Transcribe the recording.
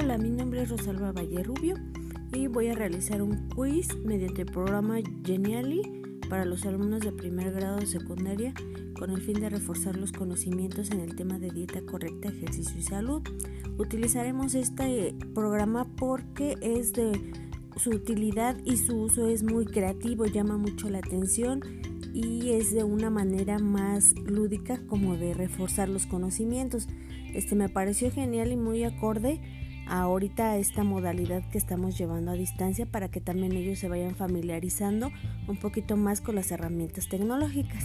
Hola, mi nombre es Rosalba Valle Rubio y voy a realizar un quiz mediante el programa Geniali para los alumnos de primer grado de secundaria con el fin de reforzar los conocimientos en el tema de dieta correcta, ejercicio y salud. Utilizaremos este programa porque es de su utilidad y su uso es muy creativo, llama mucho la atención y es de una manera más lúdica como de reforzar los conocimientos. Este me pareció genial y muy acorde ahorita esta modalidad que estamos llevando a distancia para que también ellos se vayan familiarizando un poquito más con las herramientas tecnológicas.